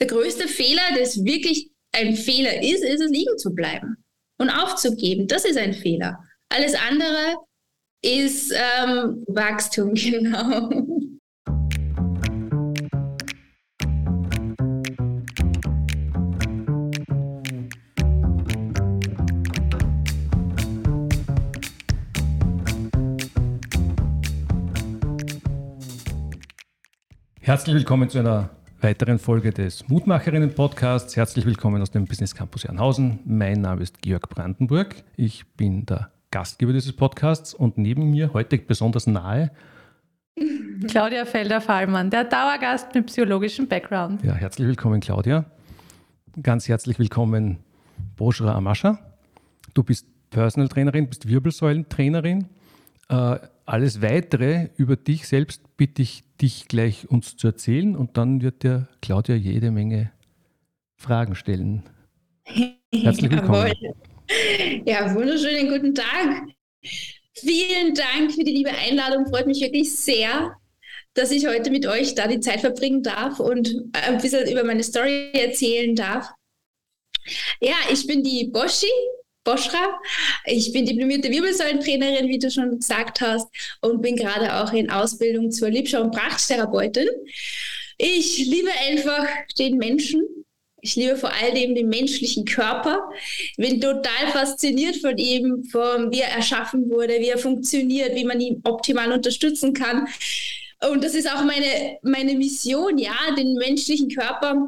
der größte Fehler, das wirklich ein Fehler ist, ist es liegen zu bleiben und aufzugeben. Das ist ein Fehler. Alles andere ist ähm, Wachstum, genau. Herzlich willkommen zu einer weiteren Folge des Mutmacherinnen-Podcasts. Herzlich willkommen aus dem Business Campus Jernhausen. Mein Name ist Georg Brandenburg. Ich bin der Gastgeber dieses Podcasts und neben mir heute besonders nahe Claudia Felder-Fallmann, der Dauergast mit psychologischem Background. Ja, herzlich willkommen, Claudia. Ganz herzlich willkommen, Boschra Amascha. Du bist Personal Trainerin, bist Wirbelsäulentrainerin. Äh, alles weitere über dich selbst bitte ich dich gleich uns zu erzählen und dann wird dir Claudia jede Menge Fragen stellen. Herzlich willkommen. Ja, wunderschönen guten Tag. Vielen Dank für die liebe Einladung. Freut mich wirklich sehr, dass ich heute mit euch da die Zeit verbringen darf und ein bisschen über meine Story erzählen darf. Ja, ich bin die Boschi, Boschra. Ich bin diplomierte Wirbelsäulentrainerin, wie du schon gesagt hast, und bin gerade auch in Ausbildung zur Liebschau- und Prachttherapeutin. Ich liebe einfach den Menschen. Ich liebe vor allem den menschlichen Körper. Bin total fasziniert von ihm, von wie er erschaffen wurde, wie er funktioniert, wie man ihn optimal unterstützen kann. Und das ist auch meine, meine Mission, ja, den menschlichen Körper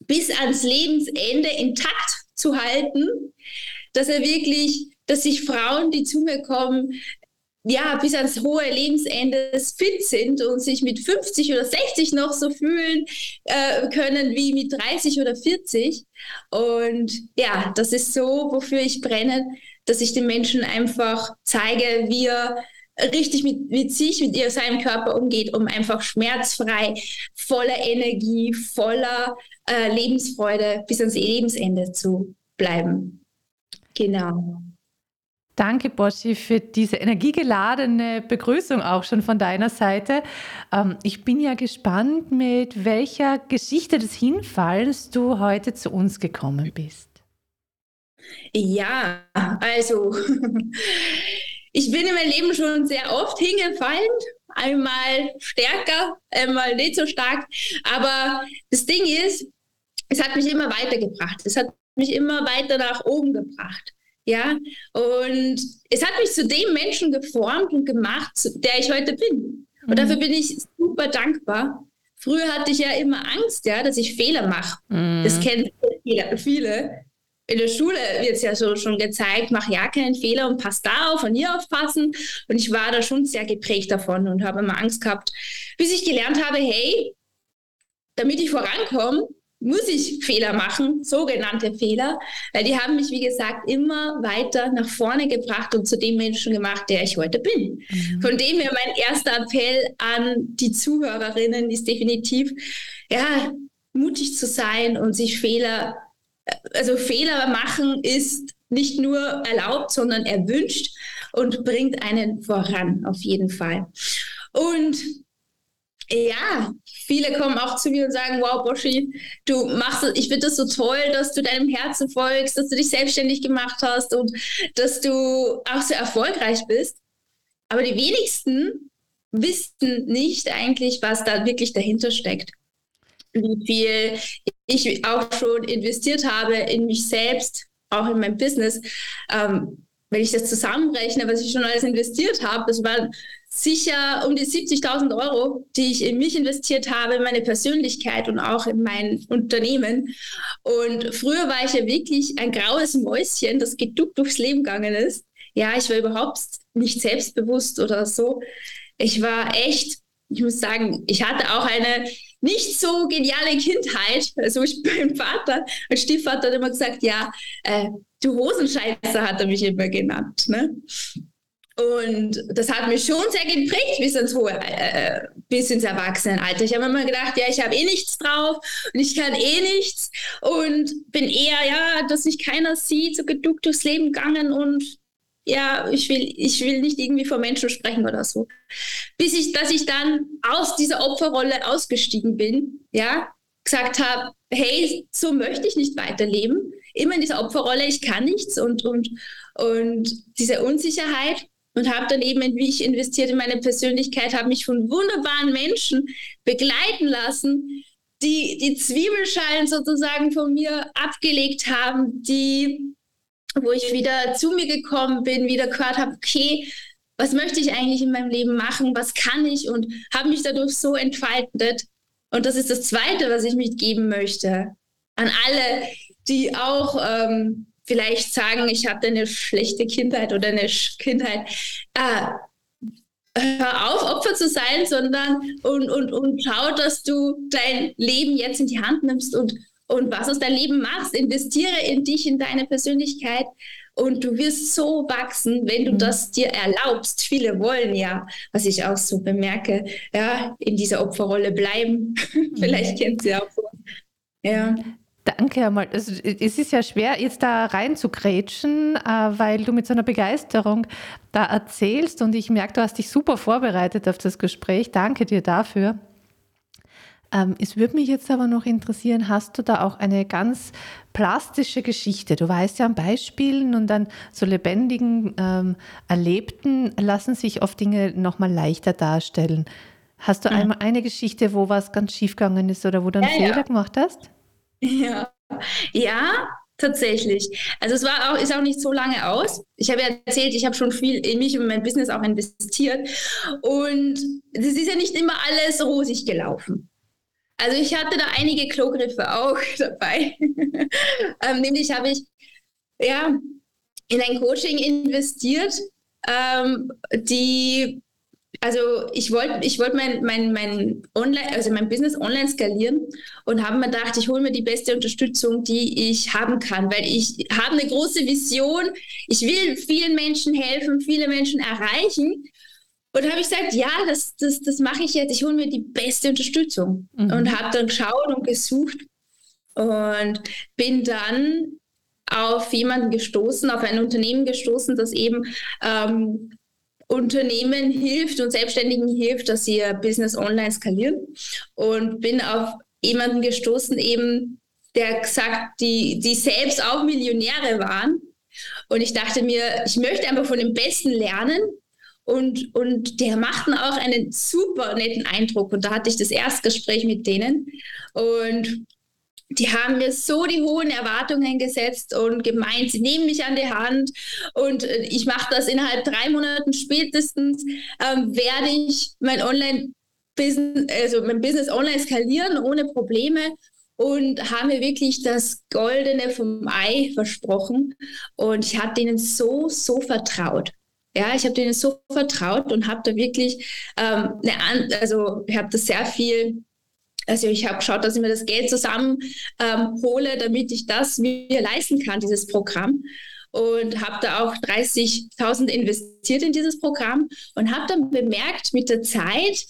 bis ans Lebensende intakt zu halten dass er wirklich, dass sich Frauen, die zu mir kommen, ja, bis ans hohe Lebensende fit sind und sich mit 50 oder 60 noch so fühlen äh, können wie mit 30 oder 40. Und ja, das ist so, wofür ich brenne, dass ich den Menschen einfach zeige, wie er richtig mit, mit sich, mit ihr, seinem Körper umgeht, um einfach schmerzfrei, voller Energie, voller äh, Lebensfreude bis ans Lebensende zu bleiben. Genau. Danke, Boschi, für diese energiegeladene Begrüßung auch schon von deiner Seite. Ähm, ich bin ja gespannt, mit welcher Geschichte des Hinfallens du heute zu uns gekommen bist. Ja, also ich bin in meinem Leben schon sehr oft hingefallen. Einmal stärker, einmal nicht so stark. Aber das Ding ist, es hat mich immer weitergebracht. Es hat mich immer weiter nach oben gebracht. Ja, und es hat mich zu dem Menschen geformt und gemacht, der ich heute bin. Und mhm. dafür bin ich super dankbar. Früher hatte ich ja immer Angst, ja, dass ich Fehler mache. Mhm. Das kennen viele. In der Schule wird es ja so schon gezeigt, mach ja keinen Fehler und pass da auf und hier aufpassen. Und ich war da schon sehr geprägt davon und habe immer Angst gehabt, bis ich gelernt habe, hey, damit ich vorankomme, muss ich Fehler machen, sogenannte Fehler, weil die haben mich, wie gesagt, immer weiter nach vorne gebracht und zu dem Menschen gemacht, der ich heute bin. Mhm. Von dem her mein erster Appell an die Zuhörerinnen ist definitiv, ja, mutig zu sein und sich Fehler, also Fehler machen ist nicht nur erlaubt, sondern erwünscht und bringt einen voran, auf jeden Fall. Und ja, viele kommen auch zu mir und sagen, wow, Boschi, du machst ich finde das so toll, dass du deinem Herzen folgst, dass du dich selbstständig gemacht hast und dass du auch so erfolgreich bist. Aber die wenigsten wissen nicht eigentlich, was da wirklich dahinter steckt. Wie viel ich auch schon investiert habe in mich selbst, auch in mein Business. Ähm, wenn ich das zusammenrechne, was ich schon alles investiert habe, das waren sicher um die 70.000 Euro, die ich in mich investiert habe, in meine Persönlichkeit und auch in mein Unternehmen. Und früher war ich ja wirklich ein graues Mäuschen, das geduckt durchs Leben gegangen ist. Ja, ich war überhaupt nicht selbstbewusst oder so. Ich war echt, ich muss sagen, ich hatte auch eine nicht so geniale Kindheit. Also ich bin Vater, mein Stiefvater hat immer gesagt, ja, äh, du Hosenscheißer hat er mich immer genannt. Ne? Und das hat mich schon sehr geprägt bis ins hohe, äh, bis ins Erwachsenenalter. Ich habe immer gedacht, ja, ich habe eh nichts drauf und ich kann eh nichts und bin eher, ja, dass mich keiner sieht, so geduckt durchs Leben gegangen und ja, ich will, ich will nicht irgendwie vor Menschen sprechen oder so. Bis ich, dass ich dann aus dieser Opferrolle ausgestiegen bin, ja, gesagt habe, hey, so möchte ich nicht weiterleben. Immer in dieser Opferrolle, ich kann nichts und, und, und diese Unsicherheit und habe dann eben, wie ich investiert in meine Persönlichkeit, habe mich von wunderbaren Menschen begleiten lassen, die die Zwiebelschalen sozusagen von mir abgelegt haben, die, wo ich wieder zu mir gekommen bin, wieder gehört habe, okay, was möchte ich eigentlich in meinem Leben machen, was kann ich und habe mich dadurch so entfaltet. Und das ist das Zweite, was ich mitgeben möchte an alle, die auch ähm, vielleicht sagen, ich hatte eine schlechte Kindheit oder eine Kindheit. Äh, hör auf, Opfer zu sein, sondern und, und, und schau, dass du dein Leben jetzt in die Hand nimmst und, und was aus deinem Leben machst. Investiere in dich, in deine Persönlichkeit und du wirst so wachsen, wenn du mhm. das dir erlaubst. Viele wollen ja, was ich auch so bemerke, ja, in dieser Opferrolle bleiben. Vielleicht mhm. kennt sie auch so. Ja. Danke einmal. Also, es ist ja schwer, jetzt da rein zu grätschen, äh, weil du mit so einer Begeisterung da erzählst und ich merke, du hast dich super vorbereitet auf das Gespräch. Danke dir dafür. Ähm, es würde mich jetzt aber noch interessieren, hast du da auch eine ganz plastische Geschichte? Du weißt ja, an Beispielen und an so lebendigen ähm, Erlebten lassen sich oft Dinge nochmal leichter darstellen. Hast du mhm. einmal eine Geschichte, wo was ganz schief gegangen ist oder wo du einen ja, Fehler ja. gemacht hast? Ja, ja, tatsächlich. Also es war auch, ist auch nicht so lange aus. Ich habe ja erzählt, ich habe schon viel in mich und mein Business auch investiert. Und es ist ja nicht immer alles rosig gelaufen. Also ich hatte da einige Klogriffe auch dabei. ähm, nämlich habe ich ja in ein Coaching investiert, ähm, die also ich wollte ich wollt mein, mein, mein Online, also mein Business online skalieren und habe mir gedacht, ich hole mir die beste Unterstützung, die ich haben kann, weil ich habe eine große Vision. Ich will vielen Menschen helfen, viele Menschen erreichen. Und habe ich gesagt, ja, das, das, das mache ich jetzt. Ich hole mir die beste Unterstützung. Mhm. Und habe dann geschaut und gesucht und bin dann auf jemanden gestoßen, auf ein Unternehmen gestoßen, das eben ähm, Unternehmen hilft und Selbstständigen hilft, dass sie ihr Business online skalieren. Und bin auf jemanden gestoßen, eben, der gesagt, die, die selbst auch Millionäre waren. Und ich dachte mir, ich möchte einfach von den Besten lernen. Und, und der machten auch einen super netten Eindruck. Und da hatte ich das Erstgespräch mit denen. Und die haben mir so die hohen Erwartungen gesetzt und gemeint, sie nehmen mich an die Hand und äh, ich mache das innerhalb drei Monaten spätestens, ähm, werde ich mein Online Business, also mein Business online skalieren ohne Probleme und haben mir wirklich das Goldene vom Ei versprochen und ich habe denen so, so vertraut. Ja, ich habe denen so vertraut und habe da wirklich, ähm, eine, also ich habe da sehr viel also ich habe geschaut, dass ich mir das Geld zusammen ähm, damit ich das mir leisten kann, dieses Programm. Und habe da auch 30.000 investiert in dieses Programm und habe dann bemerkt mit der Zeit,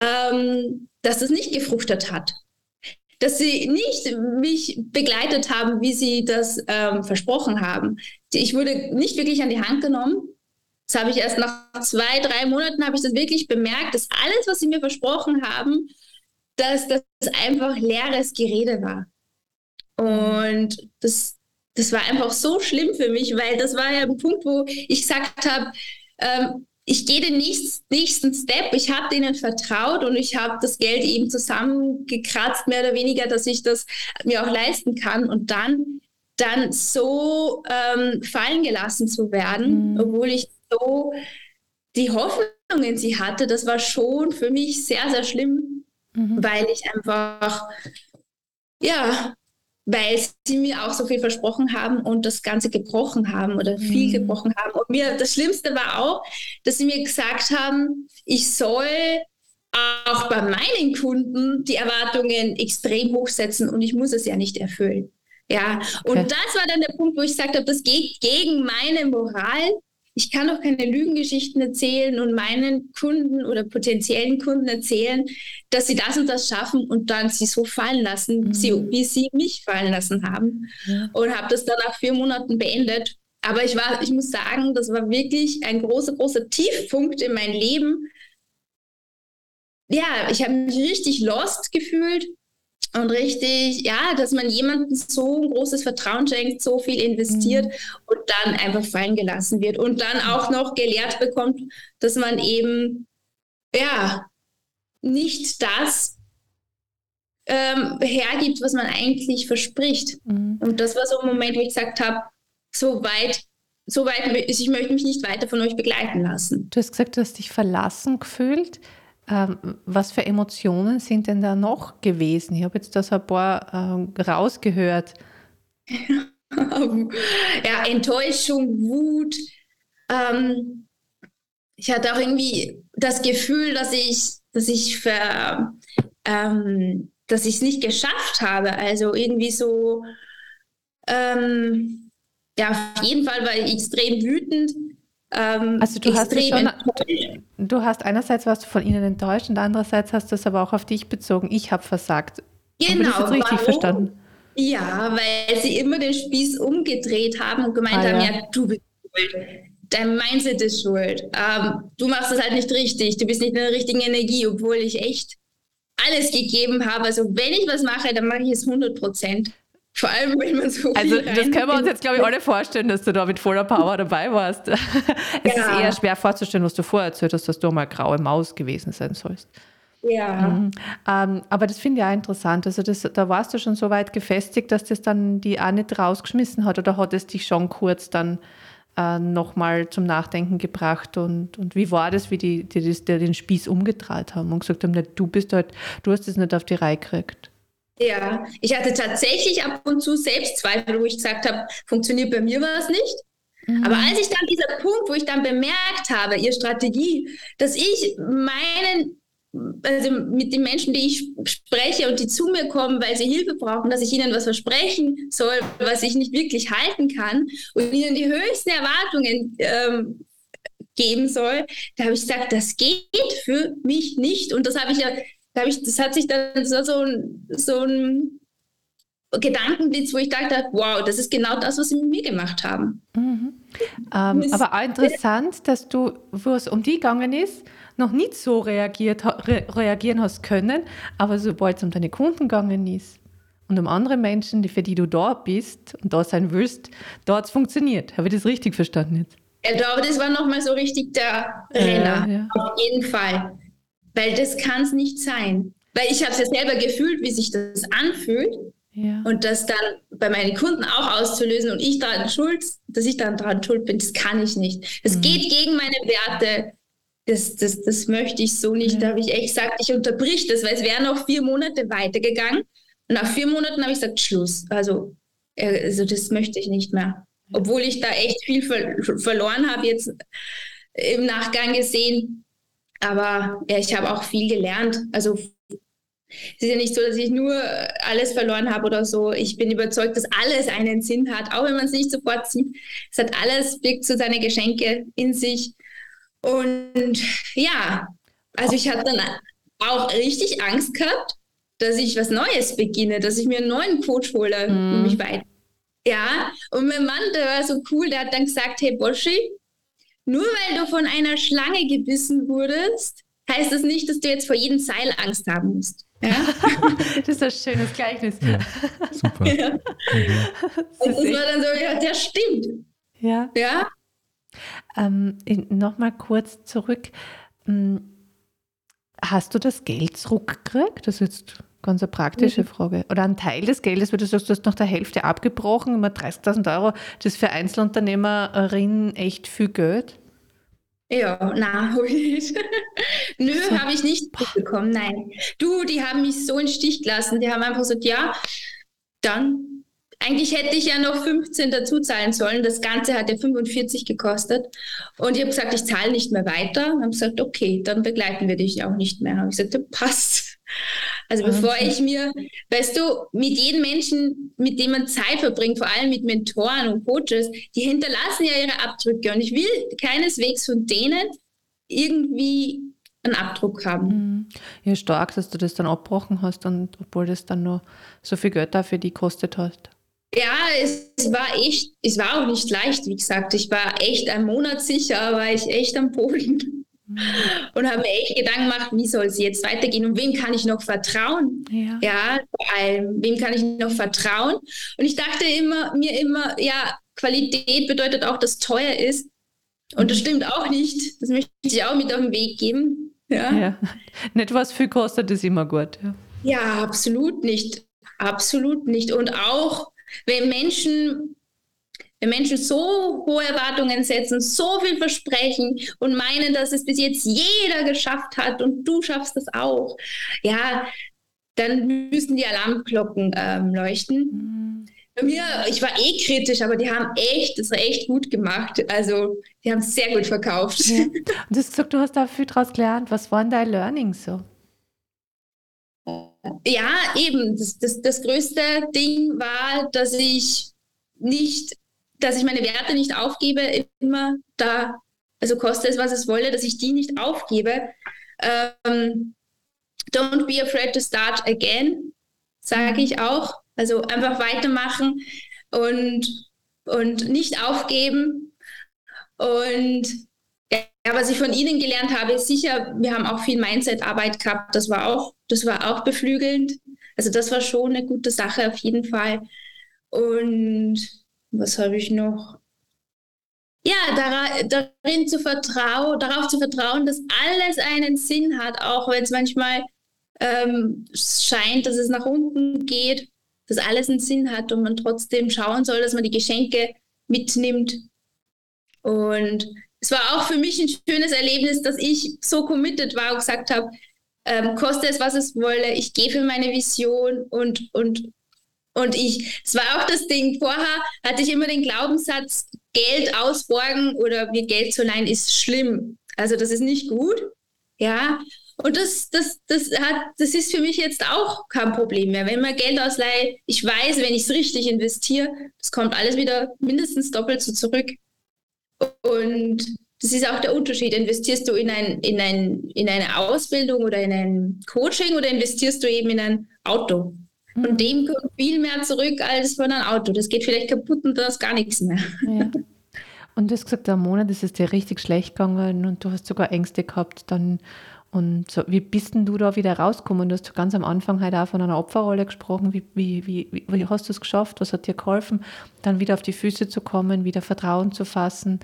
ähm, dass das nicht gefruchtet hat. Dass sie nicht mich begleitet haben, wie sie das ähm, versprochen haben. Ich wurde nicht wirklich an die Hand genommen das habe ich erst nach zwei, drei Monaten habe ich das wirklich bemerkt, dass alles, was sie mir versprochen haben, dass das einfach leeres Gerede war. Und das, das war einfach so schlimm für mich, weil das war ja ein Punkt, wo ich gesagt habe, ähm, ich gehe den nächsten, nächsten Step. Ich habe denen vertraut und ich habe das Geld eben zusammengekratzt, mehr oder weniger, dass ich das mir auch leisten kann. Und dann, dann so ähm, fallen gelassen zu werden, mhm. obwohl ich so die Hoffnung in sie hatte, das war schon für mich sehr, sehr schlimm, mhm. weil ich einfach, ja, weil sie mir auch so viel versprochen haben und das Ganze gebrochen haben oder viel mhm. gebrochen haben. Und mir das Schlimmste war auch, dass sie mir gesagt haben, ich soll auch bei meinen Kunden die Erwartungen extrem hochsetzen und ich muss es ja nicht erfüllen. Ja, okay. und das war dann der Punkt, wo ich gesagt habe, das geht gegen meine Moral ich kann doch keine Lügengeschichten erzählen und meinen Kunden oder potenziellen Kunden erzählen, dass sie das und das schaffen und dann sie so fallen lassen, mhm. sie, wie sie mich fallen lassen haben. Ja. Und habe das dann nach vier Monaten beendet. Aber ich war, ich muss sagen, das war wirklich ein großer, großer Tiefpunkt in meinem Leben, ja, ich habe mich richtig lost gefühlt und richtig, ja, dass man jemandem so ein großes Vertrauen schenkt, so viel investiert mhm. und dann einfach fallen gelassen wird und dann auch noch gelehrt bekommt, dass man eben, ja, nicht das ähm, hergibt, was man eigentlich verspricht. Mhm. Und das war so ein Moment, wo ich gesagt habe, so weit, so weit, ich möchte mich nicht weiter von euch begleiten lassen. Du hast gesagt, du hast dich verlassen gefühlt. Ähm, was für Emotionen sind denn da noch gewesen? Ich habe jetzt das ein paar ähm, rausgehört. ja, Enttäuschung, Wut. Ähm, ich hatte auch irgendwie das Gefühl, dass ich, dass ich ver, ähm, dass ich es nicht geschafft habe. Also irgendwie so, ähm, ja, auf jeden Fall war ich extrem wütend. Ähm, also du hast, schon, du hast einerseits warst du von ihnen enttäuscht und andererseits hast du es aber auch auf dich bezogen. Ich habe versagt. Genau. Habe ich richtig warum? verstanden? Ja, weil sie immer den Spieß umgedreht haben und gemeint ah, haben, ja. ja, du bist schuld. Dein Mindset ist schuld. Ähm, du machst es halt nicht richtig. Du bist nicht in der richtigen Energie, obwohl ich echt alles gegeben habe. Also wenn ich was mache, dann mache ich es 100 Prozent. Vor allem, wenn man so Also, das können wir uns jetzt, glaube ich, alle vorstellen, dass du da mit voller Power dabei warst. es ja. ist eher schwer vorzustellen, was du vorher erzählt hast, dass du mal graue Maus gewesen sein sollst. Ja. Mhm. Ähm, aber das finde ich auch interessant. Also, das, da warst du schon so weit gefestigt, dass das dann die auch nicht rausgeschmissen hat oder hat es dich schon kurz dann äh, nochmal zum Nachdenken gebracht und, und wie war das, wie die, die, die, die den Spieß umgedreht haben und gesagt haben, du bist halt, du hast es nicht auf die Reihe gekriegt. Ja, ich hatte tatsächlich ab und zu Selbstzweifel, wo ich gesagt habe, funktioniert bei mir was nicht. Mhm. Aber als ich dann dieser Punkt, wo ich dann bemerkt habe, ihr Strategie, dass ich meinen, also mit den Menschen, die ich spreche und die zu mir kommen, weil sie Hilfe brauchen, dass ich ihnen was versprechen soll, was ich nicht wirklich halten kann und ihnen die höchsten Erwartungen ähm, geben soll, da habe ich gesagt, das geht für mich nicht. Und das habe ich ja da ich, das hat sich dann so, so, ein, so ein Gedankenblitz, wo ich dachte, wow, das ist genau das, was sie mit mir gemacht haben. Mhm. Ähm, aber auch interessant, dass du, wo es um die gegangen ist, noch nicht so reagiert, re reagieren hast können, aber sobald es um deine Kunden gegangen ist und um andere Menschen, die, für die du da bist und da sein willst, da hat es funktioniert. Habe ich das richtig verstanden jetzt? Ich glaube, das war nochmal so richtig der Renner, äh, ja. auf jeden Fall. Weil das kann es nicht sein. Weil ich habe es ja selber gefühlt, wie sich das anfühlt. Ja. Und das dann bei meinen Kunden auch auszulösen und ich daran schuld, dass ich dann daran schuld bin, das kann ich nicht. Das mhm. geht gegen meine Werte. Das, das, das möchte ich so nicht. Ja. Da habe ich echt gesagt, ich unterbrich das, weil es wären noch vier Monate weitergegangen. Und nach vier Monaten habe ich gesagt, Schluss. Also, äh, also das möchte ich nicht mehr. Obwohl ich da echt viel ver verloren habe, jetzt im Nachgang gesehen. Aber ja, ich habe auch viel gelernt. Also es ist ja nicht so, dass ich nur alles verloren habe oder so. Ich bin überzeugt, dass alles einen Sinn hat, auch wenn man es nicht sofort sieht. Es hat alles, birgt so seine Geschenke in sich. Und ja, also ich hatte dann auch richtig Angst gehabt, dass ich was Neues beginne, dass ich mir einen neuen Coach hole mm. und mich weiter. Ja, und mein Mann, der war so cool, der hat dann gesagt, hey Boschi, nur weil du von einer Schlange gebissen wurdest, heißt das nicht, dass du jetzt vor jedem Seil Angst haben musst. Ja? das ist ein schönes Gleichnis. Ja, super. Ja. Mhm. Das, das war dann so, ja, das stimmt. Ja. Ja. Ähm, Nochmal kurz zurück. Hm, hast du das Geld zurückgekriegt? Das ist jetzt ganz eine praktische mhm. Frage. Oder ein Teil des Geldes, weil du sagst, du hast nach der Hälfte abgebrochen, immer 30.000 Euro, das ist für Einzelunternehmerinnen echt viel Geld. Ja, na, habe ich. Nö, so. habe ich nicht bekommen, nein. Du, die haben mich so in Stich gelassen. Die haben einfach gesagt, ja, dann eigentlich hätte ich ja noch 15 dazu zahlen sollen. Das Ganze hat ja 45 gekostet. Und ich habe gesagt, ich zahle nicht mehr weiter. Und habe gesagt, okay, dann begleiten wir dich auch nicht mehr. Habe ich gesagt, passt. Also okay. bevor ich mir, weißt du, mit jedem Menschen, mit dem man Zeit verbringt, vor allem mit Mentoren und Coaches, die hinterlassen ja ihre Abdrücke. Und ich will keineswegs von denen irgendwie einen Abdruck haben. Mhm. Ja, stark, dass du das dann abgebrochen hast und obwohl das dann nur so viel Geld dafür die kostet hast. Ja, es, es, war echt, es war auch nicht leicht, wie gesagt. Ich war echt einen Monat sicher, war ich echt am Boden. Und habe mir echt Gedanken gemacht, wie soll es jetzt weitergehen und wem kann ich noch vertrauen? Ja. ja, vor allem, wem kann ich noch vertrauen? Und ich dachte immer, mir immer, ja, Qualität bedeutet auch, dass teuer ist. Und das stimmt auch nicht. Das möchte ich auch mit auf den Weg geben. Ja. ja. Nicht was viel kostet, ist immer gut. Ja. ja, absolut nicht. Absolut nicht. Und auch wenn Menschen, wenn Menschen so hohe Erwartungen setzen, so viel versprechen und meinen, dass es bis jetzt jeder geschafft hat und du schaffst das auch, ja, dann müssen die Alarmglocken ähm, leuchten. Mhm. Bei mir, ich war eh kritisch, aber die haben echt, das war echt gut gemacht. Also, die haben es sehr gut verkauft. Ja. Und du hast gesagt, du hast da viel draus gelernt. Was waren deine Learnings so? Ja, eben. Das, das, das größte Ding war, dass ich nicht, dass ich meine Werte nicht aufgebe, immer da, also koste es, was es wolle, dass ich die nicht aufgebe. Ähm, don't be afraid to start again, sage ich auch. Also einfach weitermachen und, und nicht aufgeben. Und ja, was ich von Ihnen gelernt habe, ist sicher, wir haben auch viel Mindset-Arbeit gehabt. Das war auch, das war auch beflügelnd. Also das war schon eine gute Sache auf jeden Fall. Und was habe ich noch? Ja, darin zu vertrauen, darauf zu vertrauen, dass alles einen Sinn hat, auch wenn es manchmal ähm, scheint, dass es nach unten geht dass alles einen Sinn hat und man trotzdem schauen soll, dass man die Geschenke mitnimmt. Und es war auch für mich ein schönes Erlebnis, dass ich so committed war und gesagt habe, ähm, koste es, was es wolle, ich gehe für meine Vision und, und, und ich, es war auch das Ding, vorher hatte ich immer den Glaubenssatz, Geld ausborgen oder mir Geld zu leihen ist schlimm. Also das ist nicht gut. Ja, und das, das, das, hat, das ist für mich jetzt auch kein Problem mehr. Wenn man Geld ausleiht, ich weiß, wenn ich es richtig investiere, das kommt alles wieder mindestens doppelt so zurück. Und das ist auch der Unterschied. Investierst du in, ein, in, ein, in eine Ausbildung oder in ein Coaching oder investierst du eben in ein Auto? Von mhm. dem kommt viel mehr zurück als von einem Auto. Das geht vielleicht kaputt und da ist gar nichts mehr. Ja. Und du hast gesagt, der Monat ist es dir richtig schlecht gegangen und du hast sogar Ängste gehabt. Dann und so, wie bist denn du da wieder rausgekommen? Du hast ganz am Anfang halt auch von einer Opferrolle gesprochen. Wie, wie, wie, wie hast du es geschafft? Was hat dir geholfen, dann wieder auf die Füße zu kommen, wieder Vertrauen zu fassen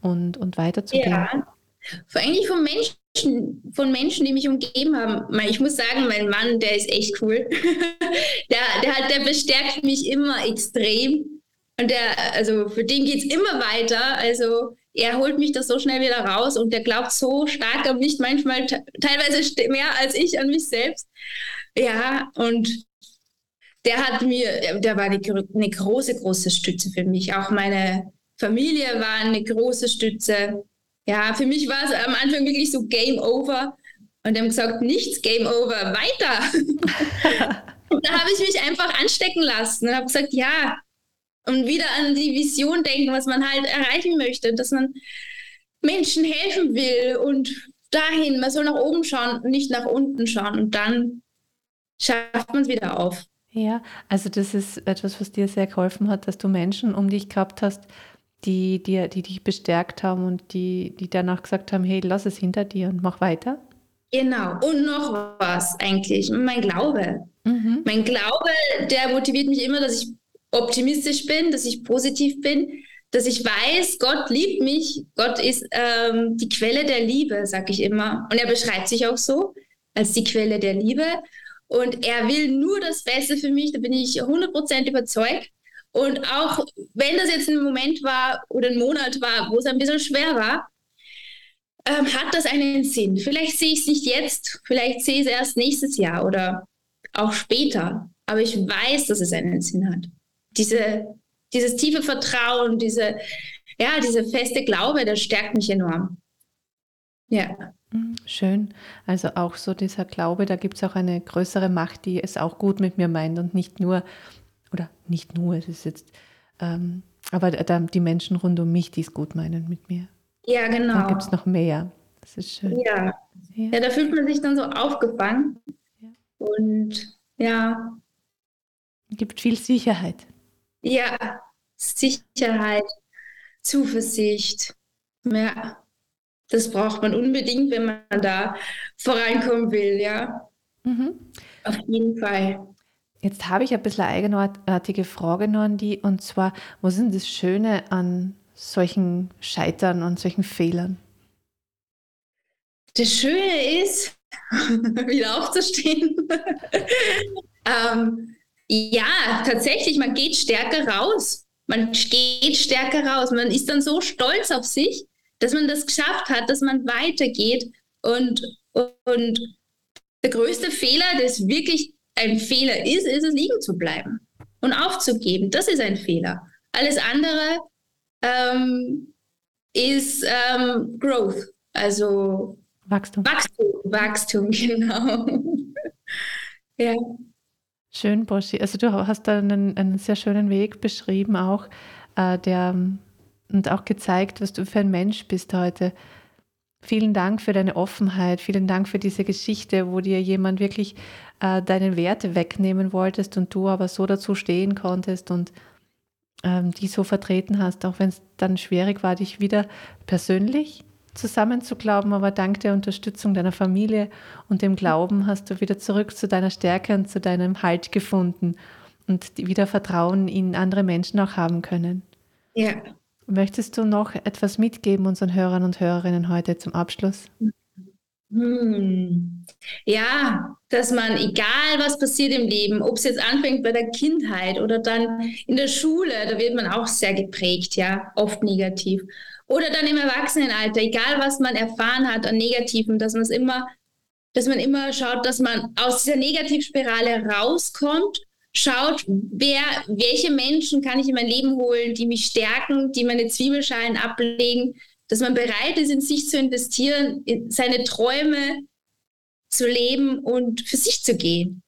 und, und weiterzugehen? Ja, eigentlich von Menschen, von Menschen, die mich umgeben haben. Ich muss sagen, mein Mann, der ist echt cool. der, der, hat, der bestärkt mich immer extrem. Und der, also für den geht es immer weiter. Also er holt mich das so schnell wieder raus und der glaubt so stark an mich, manchmal teilweise mehr als ich an mich selbst. Ja, und der hat mir, der war eine, eine große, große Stütze für mich. Auch meine Familie war eine große Stütze. Ja, für mich war es am Anfang wirklich so Game Over. Und die haben gesagt, nichts Game Over, weiter. und da habe ich mich einfach anstecken lassen und habe gesagt, ja, und wieder an die Vision denken, was man halt erreichen möchte, dass man Menschen helfen will und dahin, man soll nach oben schauen und nicht nach unten schauen und dann schafft man es wieder auf. Ja, also das ist etwas, was dir sehr geholfen hat, dass du Menschen um dich gehabt hast, die, die, die dich bestärkt haben und die, die danach gesagt haben, hey, lass es hinter dir und mach weiter. Genau. Und noch was eigentlich, mein Glaube. Mhm. Mein Glaube, der motiviert mich immer, dass ich optimistisch bin, dass ich positiv bin, dass ich weiß, Gott liebt mich. Gott ist ähm, die Quelle der Liebe, sag ich immer. Und er beschreibt sich auch so als die Quelle der Liebe. Und er will nur das Beste für mich, da bin ich 100% überzeugt. Und auch wenn das jetzt ein Moment war oder ein Monat war, wo es ein bisschen schwer war, ähm, hat das einen Sinn. Vielleicht sehe ich es nicht jetzt, vielleicht sehe ich es erst nächstes Jahr oder auch später. Aber ich weiß, dass es einen Sinn hat diese, dieses tiefe Vertrauen, diese, ja, diese feste Glaube, das stärkt mich enorm. Ja. Schön. Also auch so dieser Glaube, da gibt es auch eine größere Macht, die es auch gut mit mir meint und nicht nur, oder nicht nur, es ist jetzt, ähm, aber die Menschen rund um mich, die es gut meinen mit mir. Ja, genau. Da gibt es noch mehr. Das ist schön. Ja. ja. ja. da fühlt man sich dann so aufgefangen. Ja. Und ja. Gibt viel Sicherheit. Ja, Sicherheit, Zuversicht. Ja. Das braucht man unbedingt, wenn man da vorankommen will, ja. Mhm. Auf jeden Fall. Jetzt habe ich ein bisschen eine eigenartige Frage noch an die, und zwar, was ist denn das Schöne an solchen Scheitern und solchen Fehlern? Das Schöne ist, wieder aufzustehen. ähm, ja, tatsächlich, man geht stärker raus. Man geht stärker raus. Man ist dann so stolz auf sich, dass man das geschafft hat, dass man weitergeht. Und, und der größte Fehler, das wirklich ein Fehler ist, ist es liegen zu bleiben und aufzugeben. Das ist ein Fehler. Alles andere ähm, ist ähm, Growth, also Wachstum. Wachstum, Wachstum, genau. ja. Schön, Boschi. Also du hast da einen, einen sehr schönen Weg beschrieben auch, äh, der und auch gezeigt, was du für ein Mensch bist heute. Vielen Dank für deine Offenheit, vielen Dank für diese Geschichte, wo dir jemand wirklich äh, deine Werte wegnehmen wolltest und du aber so dazu stehen konntest und ähm, die so vertreten hast, auch wenn es dann schwierig war, dich wieder persönlich zusammenzuglauben, aber dank der Unterstützung deiner Familie und dem Glauben hast du wieder zurück zu deiner Stärke und zu deinem Halt gefunden und wieder Vertrauen in andere Menschen auch haben können. Ja. Möchtest du noch etwas mitgeben unseren Hörern und Hörerinnen heute zum Abschluss? Hm. Ja, dass man, egal was passiert im Leben, ob es jetzt anfängt bei der Kindheit oder dann in der Schule, da wird man auch sehr geprägt, ja, oft negativ. Oder dann im Erwachsenenalter, egal was man erfahren hat an Negativen, dass man es immer, dass man immer schaut, dass man aus dieser Negativspirale rauskommt, schaut, wer, welche Menschen kann ich in mein Leben holen, die mich stärken, die meine Zwiebelschalen ablegen, dass man bereit ist, in sich zu investieren, in seine Träume zu leben und für sich zu gehen.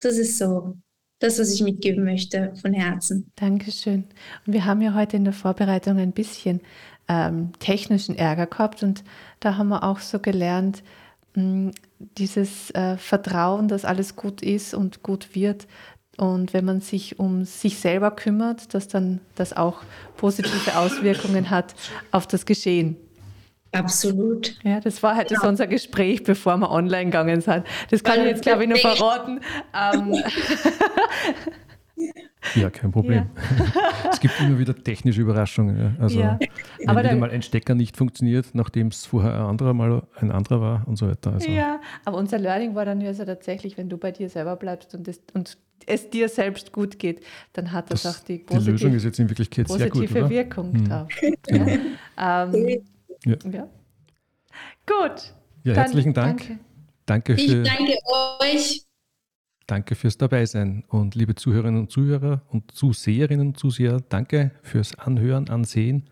Das ist so das, was ich mitgeben möchte von Herzen. Dankeschön. Und wir haben ja heute in der Vorbereitung ein bisschen ähm, technischen Ärger gehabt und da haben wir auch so gelernt, mh, hm, dieses äh, Vertrauen, dass alles gut ist und gut wird. Und wenn man sich um sich selber kümmert, dass dann das auch positive Auswirkungen hat auf das Geschehen. Absolut. Ja, das war halt ja. das unser Gespräch, bevor wir online gegangen sind. Das kann ich jetzt, glaube ich, nur verraten. Ähm. Ja, kein Problem. Ja. es gibt immer wieder technische Überraschungen. Also, ja. wenn aber wieder mal ein Stecker nicht funktioniert, nachdem es vorher ein anderer mal ein anderer war und so weiter. Also. Ja, aber unser Learning war dann ja so tatsächlich, wenn du bei dir selber bleibst und, das, und es dir selbst gut geht, dann hat das, das auch die, positiv, die Lösung ist jetzt in Wirklichkeit sehr gut, positive Wirkung hm. drauf. Genau. Ähm, ja. ja. Gut. Ja, herzlichen Dank. Danke. danke für, ich danke euch. Danke fürs Dabeisein. Und liebe Zuhörerinnen und Zuhörer und Zuseherinnen und Zuseher, danke fürs Anhören, Ansehen.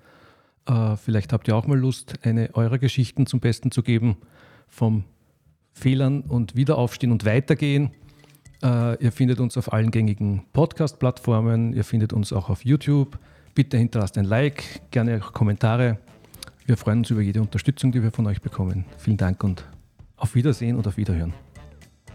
Äh, vielleicht habt ihr auch mal Lust, eine eurer Geschichten zum Besten zu geben, vom Fehlern und Wiederaufstehen und Weitergehen. Äh, ihr findet uns auf allen gängigen Podcast-Plattformen, ihr findet uns auch auf YouTube. Bitte hinterlasst ein Like, gerne auch Kommentare. Wir freuen uns über jede Unterstützung, die wir von euch bekommen. Vielen Dank und auf Wiedersehen und auf Wiederhören.